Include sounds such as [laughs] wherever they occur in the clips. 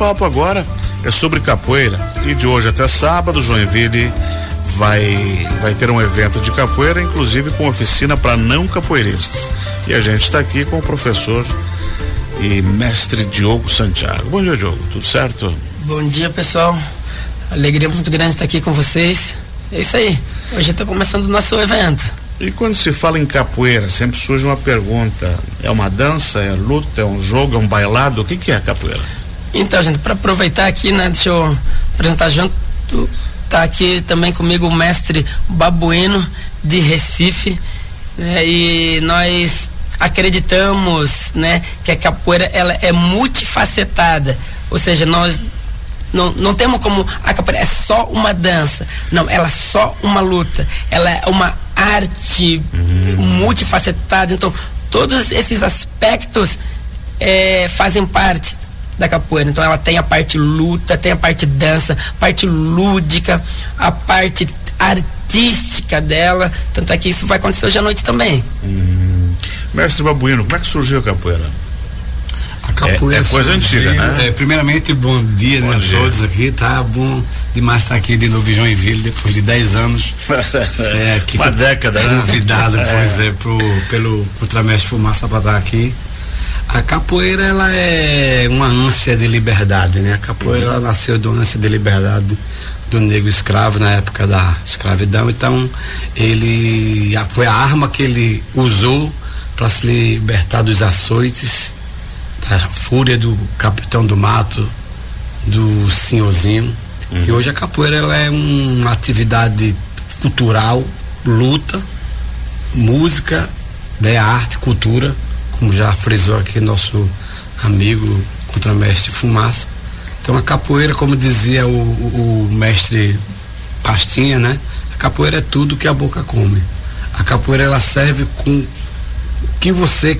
papo agora é sobre capoeira. E de hoje até sábado, Joinville vai vai ter um evento de capoeira, inclusive com oficina para não capoeiristas. E a gente está aqui com o professor e mestre Diogo Santiago. Bom dia, Diogo. Tudo certo? Bom dia, pessoal. Alegria muito grande estar aqui com vocês. É isso aí. Hoje está começando o nosso evento. E quando se fala em capoeira, sempre surge uma pergunta: é uma dança, é luta, é um jogo, é um bailado? O que, que é capoeira? Então, gente, para aproveitar aqui, né, deixa eu apresentar junto. Tá aqui também comigo o mestre Babuino de Recife. Né, e nós acreditamos, né, que a capoeira ela é multifacetada. Ou seja, nós não, não temos como a capoeira é só uma dança. Não, ela é só uma luta. Ela é uma arte uhum. multifacetada. Então, todos esses aspectos é, fazem parte da capoeira. Então ela tem a parte luta, tem a parte dança, parte lúdica, a parte artística dela. Tanto é que isso vai acontecer hoje à noite também. Hum. Mestre Babuino, como é que surgiu a capoeira? A capoeira é, é coisa antiga, né? É, primeiramente, bom dia, bom né, dia. a todos aqui, tá bom demais estar aqui de novo em Joinville, depois de 10 anos. [laughs] é, aqui Uma década, né? Convidado, [laughs] é. pois é, pro, pelo Ultramestre Fumaça para estar aqui. A capoeira ela é uma ânsia de liberdade, né? A capoeira ela nasceu de uma ânsia de liberdade do negro escravo na época da escravidão. Então ele foi a arma que ele usou para se libertar dos açoites, da fúria do capitão do mato, do senhorzinho. Uhum. E hoje a capoeira ela é uma atividade cultural, luta, música, né, arte, cultura como já frisou aqui nosso amigo contramestre Fumaça. Então a capoeira, como dizia o, o, o mestre Pastinha, né? A capoeira é tudo que a boca come. A capoeira ela serve com o que você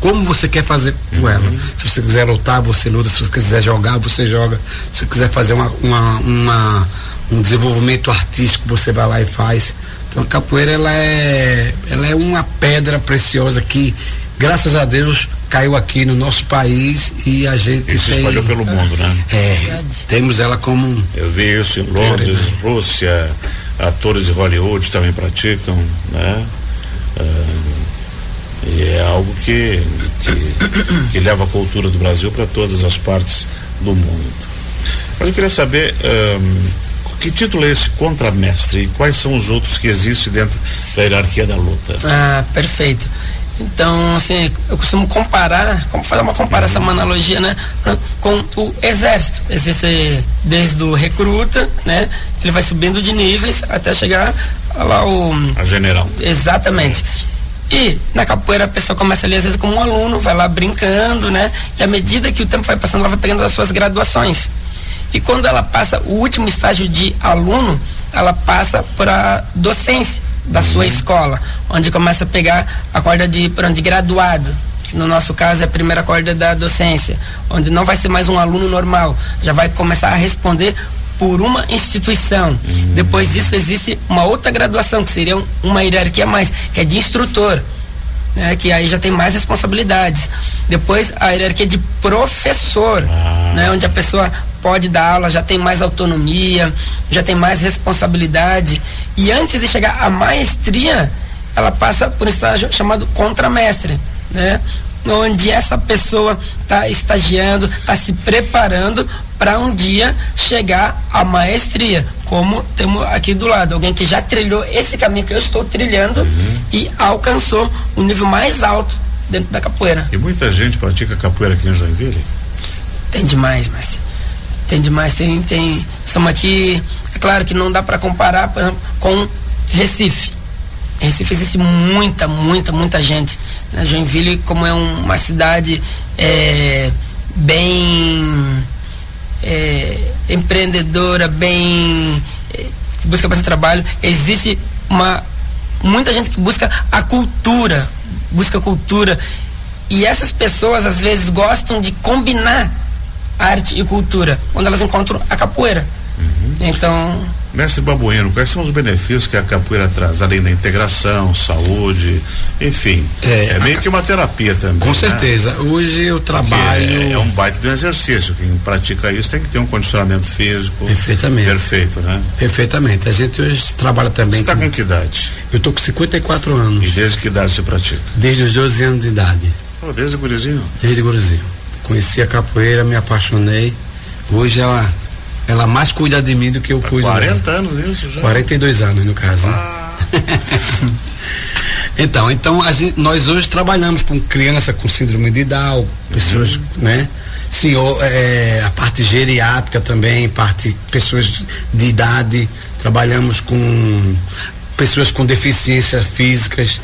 como você quer fazer com uhum. ela. Se você quiser lutar, você luta. Se você quiser jogar, você joga. Se você quiser fazer uma, uma, uma, um desenvolvimento artístico, você vai lá e faz. Então a capoeira ela é, ela é uma pedra preciosa que graças a Deus caiu aqui no nosso país e a gente isso tem, espalhou pelo mundo, né? É, temos ela como eu vi isso em Londres, Rússia, atores de Hollywood também praticam, né? Uh, e é algo que, que, que leva a cultura do Brasil para todas as partes do mundo. Mas eu queria saber um, que título é esse contramestre e quais são os outros que existem dentro da hierarquia da luta? Ah, perfeito. Então, assim, eu costumo comparar, como fazer uma comparação, uma analogia, né, com o exército. Existe desde o recruta, né, ele vai subindo de níveis até chegar lá o a general. Exatamente. E na capoeira a pessoa começa ali às vezes como um aluno, vai lá brincando, né? E à medida que o tempo vai passando, ela vai pegando as suas graduações. E quando ela passa o último estágio de aluno, ela passa para docência da sua escola, onde começa a pegar a corda de, de graduado, que no nosso caso é a primeira corda da docência, onde não vai ser mais um aluno normal, já vai começar a responder por uma instituição. Uhum. Depois disso existe uma outra graduação, que seria uma hierarquia a mais, que é de instrutor. Né, que aí já tem mais responsabilidades. Depois a hierarquia de professor, ah. né, onde a pessoa pode dar aula, já tem mais autonomia, já tem mais responsabilidade. E antes de chegar à maestria, ela passa por um estágio chamado contramestre, né? Onde essa pessoa está estagiando, está se preparando para um dia chegar à maestria, como temos aqui do lado, alguém que já trilhou esse caminho que eu estou trilhando uhum. e alcançou o um nível mais alto dentro da capoeira. E muita gente pratica capoeira aqui em Joinville? Tem demais, mas tem demais, tem, tem. Estamos aqui, é claro que não dá para comparar, por exemplo, com Recife. Em Recife existe muita, muita, muita gente. Né? Joinville, como é um, uma cidade é, bem é, empreendedora, bem. É, que busca bastante trabalho, existe uma. muita gente que busca a cultura, busca a cultura. E essas pessoas às vezes gostam de combinar arte e cultura, onde elas encontram a capoeira. Uhum. Então. Mestre Babuino, quais são os benefícios que a capoeira traz, além da integração, saúde, enfim. É, é meio a, que uma terapia também. Com né? certeza. Hoje eu trabalho. É, é, um baita de um exercício. Quem pratica isso tem que ter um condicionamento físico. Perfeitamente. Perfeito, né? Perfeitamente. A gente hoje trabalha também. Você está com... com que idade? Eu tô com 54 anos. E desde que idade você pratica? Desde os 12 anos de idade. Oh, desde o gurizinho? Desde o gurizinho. Conheci a capoeira, me apaixonei. Hoje ela ela mais cuida de mim do que eu tá cuido 40 dela. anos isso já? 42 anos no caso. Né? Ah. [laughs] então, então gente, nós hoje trabalhamos com criança com síndrome de Down, pessoas, uhum. né? Senhor, é, a parte geriátrica também, parte pessoas de idade, trabalhamos com pessoas com deficiências físicas.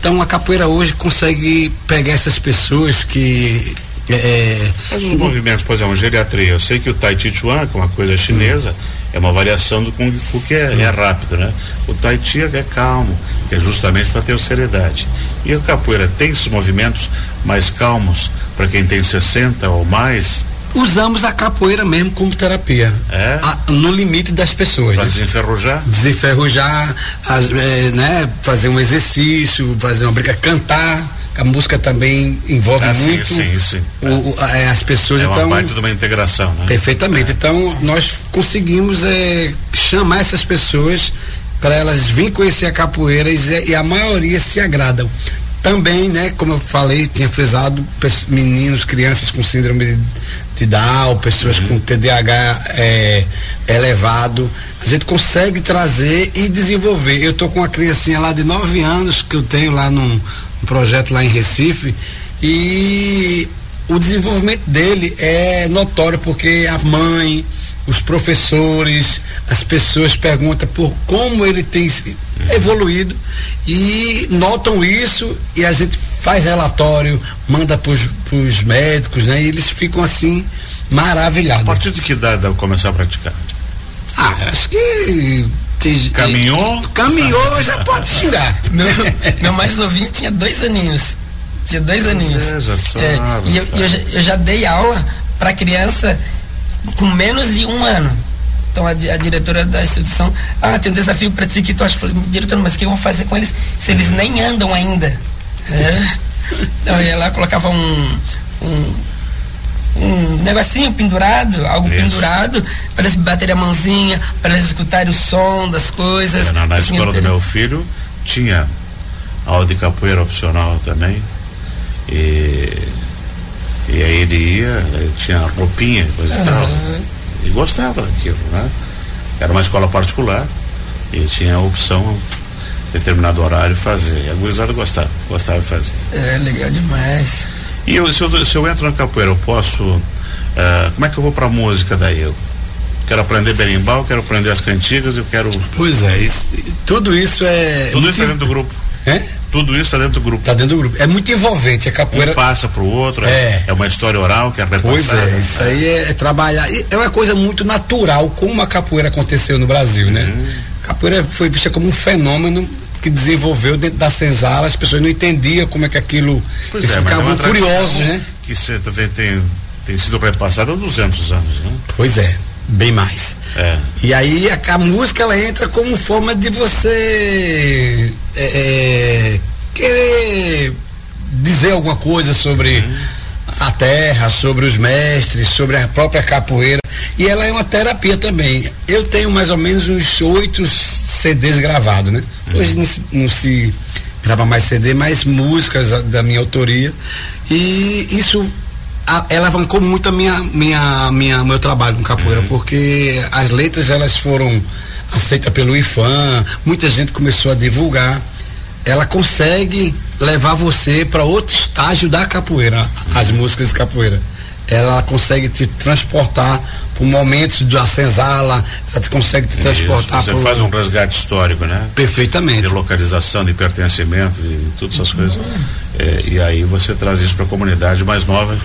Então a capoeira hoje consegue pegar essas pessoas que é, é, Mas os movimentos, por exemplo, geriatria, eu sei que o Tai Chi Chuan, que é uma coisa chinesa, é uma variação do Kung Fu que é, é rápido, né? O Tai Chi é calmo, que é justamente para ter seriedade. E a capoeira tem esses movimentos mais calmos para quem tem 60 ou mais? Usamos a capoeira mesmo como terapia. É? A, no limite das pessoas. Para né? desenferrujar? Desenferrujar, as, é, né? Fazer um exercício, fazer uma briga, cantar a música também envolve ah, muito sim, sim, sim. O, o, é, as pessoas. É uma então, parte de uma integração, né? Perfeitamente. É. Então, nós conseguimos é, chamar essas pessoas para elas virem conhecer a capoeira e, e a maioria se agradam também, né, como eu falei, tinha frisado, meninos, crianças com síndrome de Down, pessoas uhum. com TDAH é, elevado, a gente consegue trazer e desenvolver. Eu tô com uma criancinha lá de 9 anos que eu tenho lá num, um projeto lá em Recife e o desenvolvimento dele é notório porque a mãe, os professores, as pessoas perguntam por como ele tem evoluído e notam isso e a gente faz relatório, manda para os médicos, né? E eles ficam assim maravilhados. A partir de que idade começar a praticar? Ah, acho que Caminhou? Caminhou, já pode xingar. Meu, meu mais novinho tinha dois aninhos. Tinha dois aninhos. É, é, e eu, eu, já, eu já dei aula para criança com menos de um ano. Então a, a, diretora da instituição, ah, tem um desafio para ti que tu acha, falei, diretor, mas o que eu vou fazer com eles se eles nem andam ainda? É. [laughs] Então eu ia lá, colocava um, um um negocinho pendurado, algo Isso. pendurado, para eles baterem a mãozinha, para eles escutarem o som das coisas. É, na, na assim, escola do meu filho tinha aula de capoeira opcional também. E, e aí ele ia, tinha roupinha, coisa uhum. e tal. E gostava daquilo, né? Era uma escola particular e tinha a opção determinado horário fazer. E a gurizada gostava, gostava de fazer. É, legal demais. E eu, se, eu, se eu entro na capoeira, eu posso. Uh, como é que eu vou pra música daí? Eu quero aprender berimbau, quero aprender as cantigas, eu quero. Pois é, isso, tudo isso é. Tudo isso está dentro do grupo. É? Tudo isso está dentro do grupo. Está dentro do grupo. É muito envolvente a capoeira. Um passa para o outro, é. é uma história oral que é repassada. Pois é, isso aí é, é, trabalhar. É uma coisa muito natural como a capoeira aconteceu no Brasil, né? Uhum. A capoeira foi vista como um fenômeno que desenvolveu dentro da senzala, as pessoas não entendiam como é que aquilo. Pois eles é, ficavam é curiosos, né? Que você também tem, tem sido repassado há 200 anos, né? Pois é, bem mais. É. E aí a, a, música ela entra como forma de você é, é querer dizer alguma coisa sobre. Uhum a terra, sobre os mestres, sobre a própria capoeira. E ela é uma terapia também. Eu tenho mais ou menos uns oito CDs gravados, né? Hoje não, não se grava mais CD, mais músicas da minha autoria. E isso ela alavancou muito a minha, minha, minha, meu trabalho com capoeira, uhum. porque as letras elas foram aceitas pelo IFAM, muita gente começou a divulgar. Ela consegue levar você para outro estágio da capoeira, as músicas de capoeira. Ela consegue te transportar por momentos da senzala, ela te consegue te transportar. Isso, você faz um resgate histórico, né? Perfeitamente. De localização, de pertencimento, de, de todas essas coisas. É, e aí você traz isso para a comunidade mais nova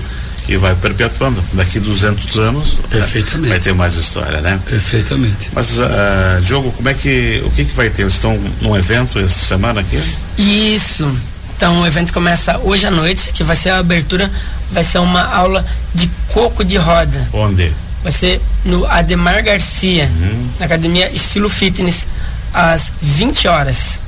e vai perpetuando. Daqui 200 anos Perfeitamente. vai ter mais história, né? Perfeitamente. Mas, uh, Diogo, como é que, o que que vai ter? Vocês estão num evento essa semana aqui? Isso. Então o evento começa hoje à noite, que vai ser a abertura, vai ser uma aula de coco de roda. Onde? vai ser no Ademar Garcia, uhum. na academia Estilo Fitness, às 20 horas.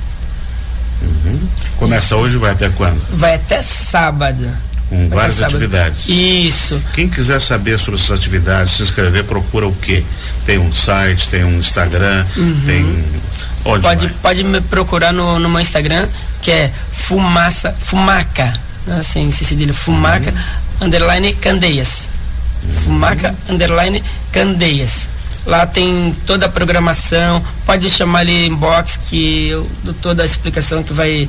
Uhum. Começa hoje e vai até quando? Vai até sábado. Com vai várias atividades. Isso. Quem quiser saber sobre essas atividades, se inscrever, procura o quê? Tem um site, tem um Instagram, uhum. tem. Onde pode, vai? pode me procurar no, no meu Instagram, que é Fumaça, Fumaca, assim, se cedilha, Fumaca, uhum. underline Candeias. Uhum. Fumaca, underline Candeias. Lá tem toda a programação, pode chamar ali inbox que eu dou toda a explicação que vai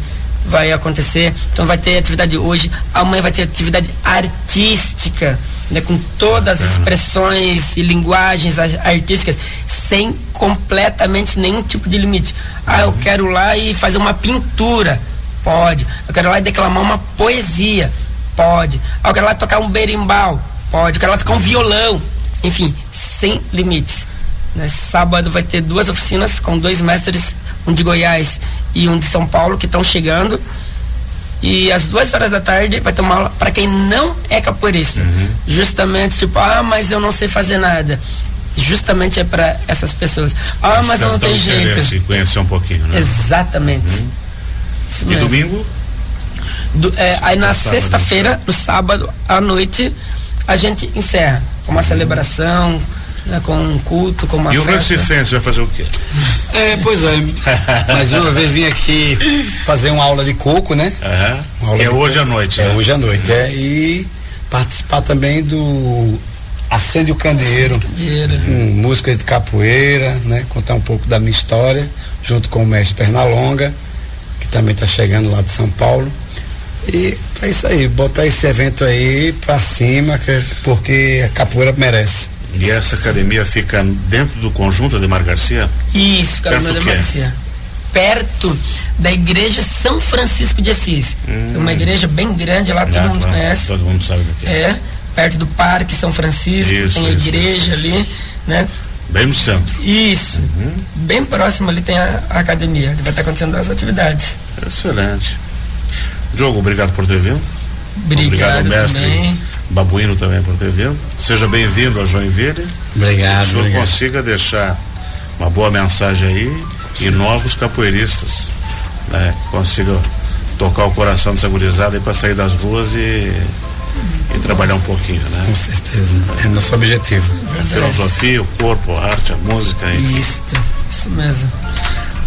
vai acontecer. Então vai ter atividade hoje, amanhã vai ter atividade artística, né, com todas as expressões e linguagens artísticas, sem completamente nenhum tipo de limite. Ah, eu quero lá e fazer uma pintura, pode. Eu quero lá e declamar uma poesia, pode. Ah, eu quero lá tocar um berimbau, pode. Eu quero lá tocar um violão, enfim, sem limites. Né? Sábado vai ter duas oficinas com dois mestres, um de Goiás e um de São Paulo, que estão chegando. E às duas horas da tarde vai ter uma aula para quem não é capoeirista. Uhum. Justamente, tipo, ah, mas eu não sei fazer nada. Justamente é para essas pessoas. Ah, mas eu não tenho jeito. Conhecer um pouquinho, né? Exatamente. Uhum. E domingo? Do, é, aí na sexta-feira, no sábado à noite, a gente encerra com uma uhum. celebração, né, com um culto, com uma E festa. o Recifense vai fazer o quê? É, pois é. [laughs] Mais uma vez vim aqui fazer uma aula de coco, né? Uhum. Que é hoje coco. à noite. É né? hoje à noite, é. E participar também do Acende o Candeeiro. Candeeiro. Com músicas de capoeira, né? Contar um pouco da minha história, junto com o mestre Pernalonga, que também está chegando lá de São Paulo. E é isso aí, botar esse evento aí pra cima, porque a capoeira merece. E essa academia fica dentro do conjunto Ademar Garcia? Isso, fica no Ademar Garcia. Perto da igreja São Francisco de Assis. Hum. É uma igreja bem grande lá, todo mundo claro, conhece. Todo mundo sabe do que é. É, perto do Parque São Francisco, isso, tem a isso, igreja isso, ali, né? Bem no centro. Isso. Uhum. Bem próximo ali tem a, a academia, vai estar acontecendo as atividades. Excelente. Diogo, obrigado por ter vindo. Obrigado, obrigado mestre. Também. Babuíno também por ter vindo. Seja bem-vindo a Joinville. Obrigado. Que o senhor obrigado. consiga deixar uma boa mensagem aí Sim. e novos capoeiristas, né? Que consigam tocar o coração dessa gurizada e para sair das ruas e, e, trabalhar um pouquinho, né? Com certeza. É nosso objetivo. A filosofia, o corpo, a arte, a música. Enfim. Isso, isso mesmo.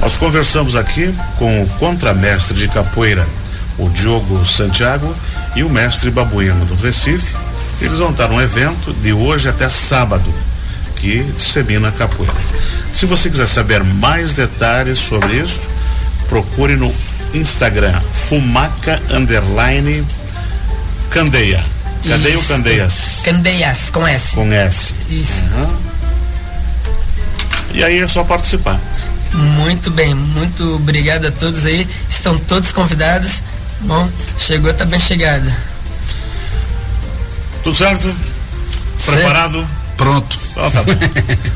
Nós conversamos aqui com o contramestre de capoeira, o Diogo Santiago e o mestre babuíno do Recife. Eles vão estar num evento de hoje até sábado, que dissemina a capoeira. Se você quiser saber mais detalhes sobre isso, procure no Instagram Fumaca Underline Candeia. Candeia ou Candeias? Candeias, com S. Com S. Isso. Uhum. E aí é só participar. Muito bem, muito obrigado a todos aí. Estão todos convidados. Bom, chegou, tá bem chegada. Tudo certo? Preparado? Pronto. Então, tá bom. [laughs]